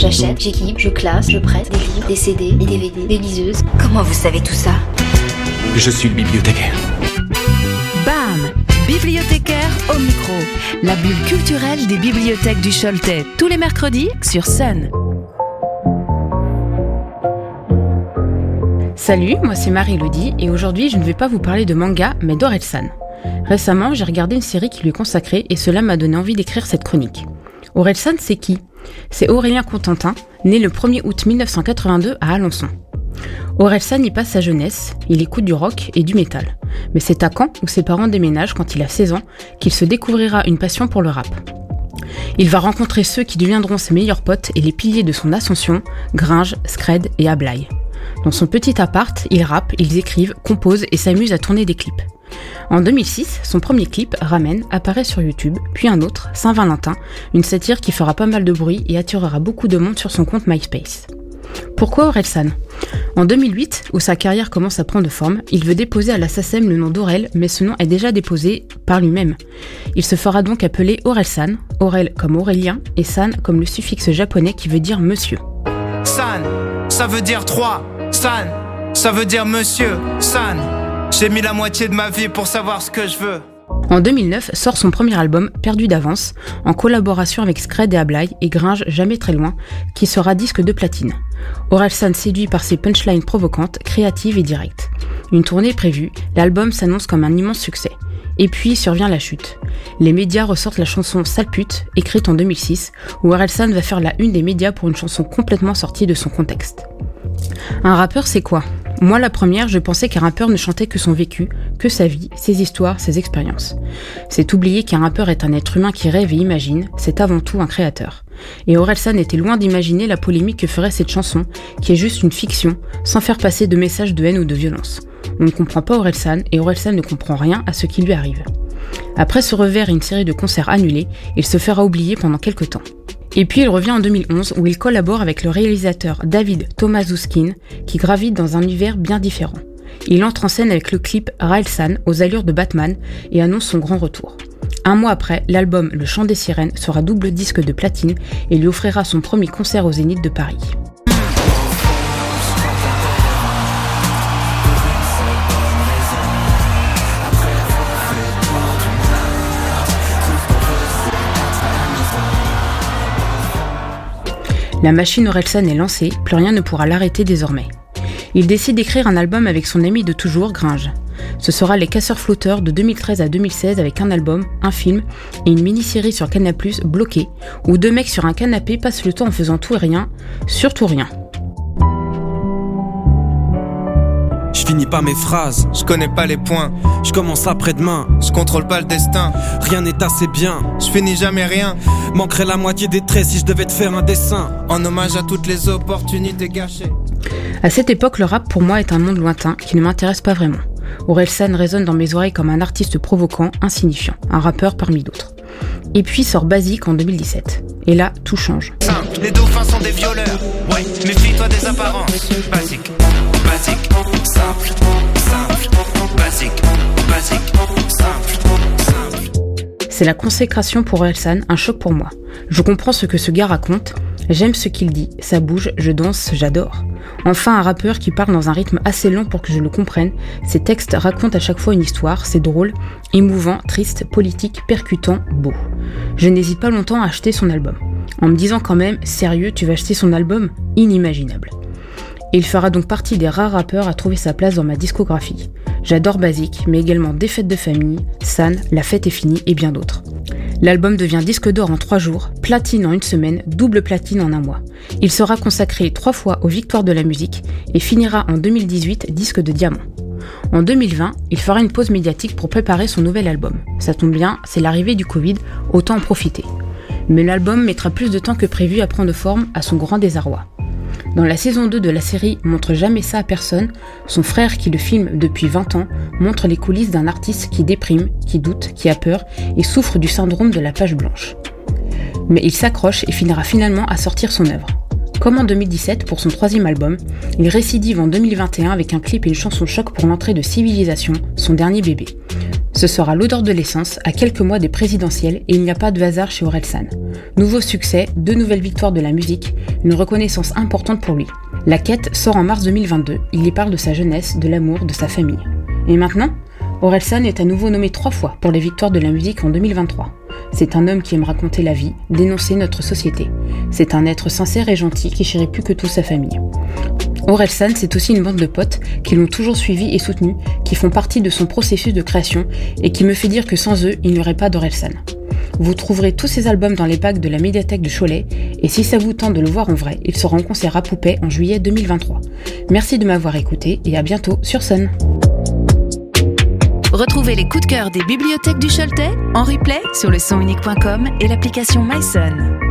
J'achète, j'équipe, je classe, je prête des livres, des CD, des DVD, des liseuses. Comment vous savez tout ça? Je suis le bibliothécaire. BAM Bibliothécaire au micro. La bulle culturelle des bibliothèques du Choletais. Tous les mercredis sur Sun. Salut, moi c'est Marie-Elodie et aujourd'hui je ne vais pas vous parler de manga mais d'Orelsan. Récemment j'ai regardé une série qui lui est consacrée et cela m'a donné envie d'écrire cette chronique. Orelsan c'est qui? C'est Aurélien Contentin, né le 1er août 1982 à Alençon. Orelsan y passe sa jeunesse, il écoute du rock et du métal. Mais c'est à Caen, où ses parents déménagent quand il a 16 ans, qu'il se découvrira une passion pour le rap. Il va rencontrer ceux qui deviendront ses meilleurs potes et les piliers de son ascension, Gringe, Scred et Ablaye. Dans son petit appart, ils rappent, ils écrivent, composent et s'amusent à tourner des clips. En 2006, son premier clip, Ramen, apparaît sur YouTube, puis un autre, Saint-Valentin, une satire qui fera pas mal de bruit et attirera beaucoup de monde sur son compte MySpace. Pourquoi Orelsan? En 2008, où sa carrière commence à prendre forme, il veut déposer à la SACEM le nom d'Aurel, mais ce nom est déjà déposé par lui-même. Il se fera donc appeler Orelsan, Aurel comme Aurélien et San comme le suffixe japonais qui veut dire monsieur. San, ça veut dire trois. San, ça veut dire monsieur. San, j'ai mis la moitié de ma vie pour savoir ce que je veux. En 2009 sort son premier album, Perdu d'avance, en collaboration avec Scred et Ablai et Gringe Jamais très loin, qui sera disque de platine. Orelsan séduit par ses punchlines provocantes, créatives et directes. Une tournée prévue, l'album s'annonce comme un immense succès. Et puis survient la chute. Les médias ressortent la chanson Sale pute, écrite en 2006, où Orelsan va faire la une des médias pour une chanson complètement sortie de son contexte. Un rappeur, c'est quoi? Moi, la première, je pensais qu'un rappeur ne chantait que son vécu, que sa vie, ses histoires, ses expériences. C'est oublier qu'un rappeur est un être humain qui rêve et imagine, c'est avant tout un créateur. Et Orelsan était loin d'imaginer la polémique que ferait cette chanson, qui est juste une fiction, sans faire passer de messages de haine ou de violence. On ne comprend pas Orelsan, et Orelsan ne comprend rien à ce qui lui arrive. Après ce revers et une série de concerts annulés, il se fera oublier pendant quelques temps. Et puis il revient en 2011 où il collabore avec le réalisateur David Tomaszuskin qui gravite dans un univers bien différent. Il entre en scène avec le clip Raelsan aux allures de Batman et annonce son grand retour. Un mois après, l'album Le Chant des Sirènes sera double disque de platine et lui offrira son premier concert au Zénith de Paris. La machine Orelsan est lancée, plus rien ne pourra l'arrêter désormais. Il décide d'écrire un album avec son ami de toujours, Gringe. Ce sera Les Casseurs Flotteurs de 2013 à 2016 avec un album, un film et une mini-série sur Canal+, bloqué, où deux mecs sur un canapé passent le temps en faisant tout et rien, surtout rien. Finis pas mes phrases, Je connais pas les points, je commence après-demain. je contrôle pas le destin. Rien n'est assez bien. Je finis jamais rien. Manquerait la moitié des traits si je devais te faire un dessin. En hommage à toutes les opportunités gâchées. À cette époque, le rap pour moi est un monde lointain qui ne m'intéresse pas vraiment. Orelsan résonne dans mes oreilles comme un artiste provoquant, insignifiant, un rappeur parmi d'autres. Et puis sort Basique en 2017. Et là, tout change. Simple, les dauphins sont des violeurs. Ouais, méfie-toi des apparences. Basique, basique, simple, simple, basique, basique, simple, simple. C'est la consécration pour Orelsan, un choc pour moi. Je comprends ce que ce gars raconte, j'aime ce qu'il dit, ça bouge, je danse, j'adore. Enfin, un rappeur qui parle dans un rythme assez lent pour que je le comprenne. Ses textes racontent à chaque fois une histoire, c'est drôle, émouvant, triste, politique, percutant, beau. Je n'hésite pas longtemps à acheter son album. En me disant quand même, sérieux, tu vas acheter son album? Inimaginable. Il fera donc partie des rares rappeurs à trouver sa place dans ma discographie. J'adore Basique, mais également Des fêtes de famille, San, La fête est finie et bien d'autres. L'album devient disque d'or en trois jours, platine en une semaine, double platine en un mois. Il sera consacré trois fois aux victoires de la musique et finira en 2018 disque de diamant. En 2020, il fera une pause médiatique pour préparer son nouvel album. Ça tombe bien, c'est l'arrivée du Covid, autant en profiter. Mais l'album mettra plus de temps que prévu à prendre forme à son grand désarroi. Dans la saison 2 de la série Montre jamais ça à personne, son frère qui le filme depuis 20 ans montre les coulisses d'un artiste qui déprime, qui doute, qui a peur et souffre du syndrome de la page blanche. Mais il s'accroche et finira finalement à sortir son œuvre. Comme en 2017 pour son troisième album, il récidive en 2021 avec un clip et une chanson choc pour l'entrée de Civilisation, son dernier bébé. Ce sera l'odeur de l'essence à quelques mois des présidentielles et il n'y a pas de hasard chez Orelsan. Nouveau succès, deux nouvelles victoires de la musique, une reconnaissance importante pour lui. La quête sort en mars 2022, il y parle de sa jeunesse, de l'amour, de sa famille. Et maintenant Orelsan est à nouveau nommé trois fois pour les victoires de la musique en 2023. C'est un homme qui aime raconter la vie, dénoncer notre société. C'est un être sincère et gentil qui chérit plus que tout sa famille. Orelsan, c'est aussi une bande de potes qui l'ont toujours suivi et soutenu, qui font partie de son processus de création et qui me fait dire que sans eux, il n'y aurait pas d'Orelsan. Vous trouverez tous ces albums dans les packs de la médiathèque de Cholet et si ça vous tente de le voir en vrai, il sera en concert à Poupée en juillet 2023. Merci de m'avoir écouté et à bientôt sur Sun. Retrouvez les coups de cœur des bibliothèques du Choletais en replay sur le sonunique.com et l'application MySun.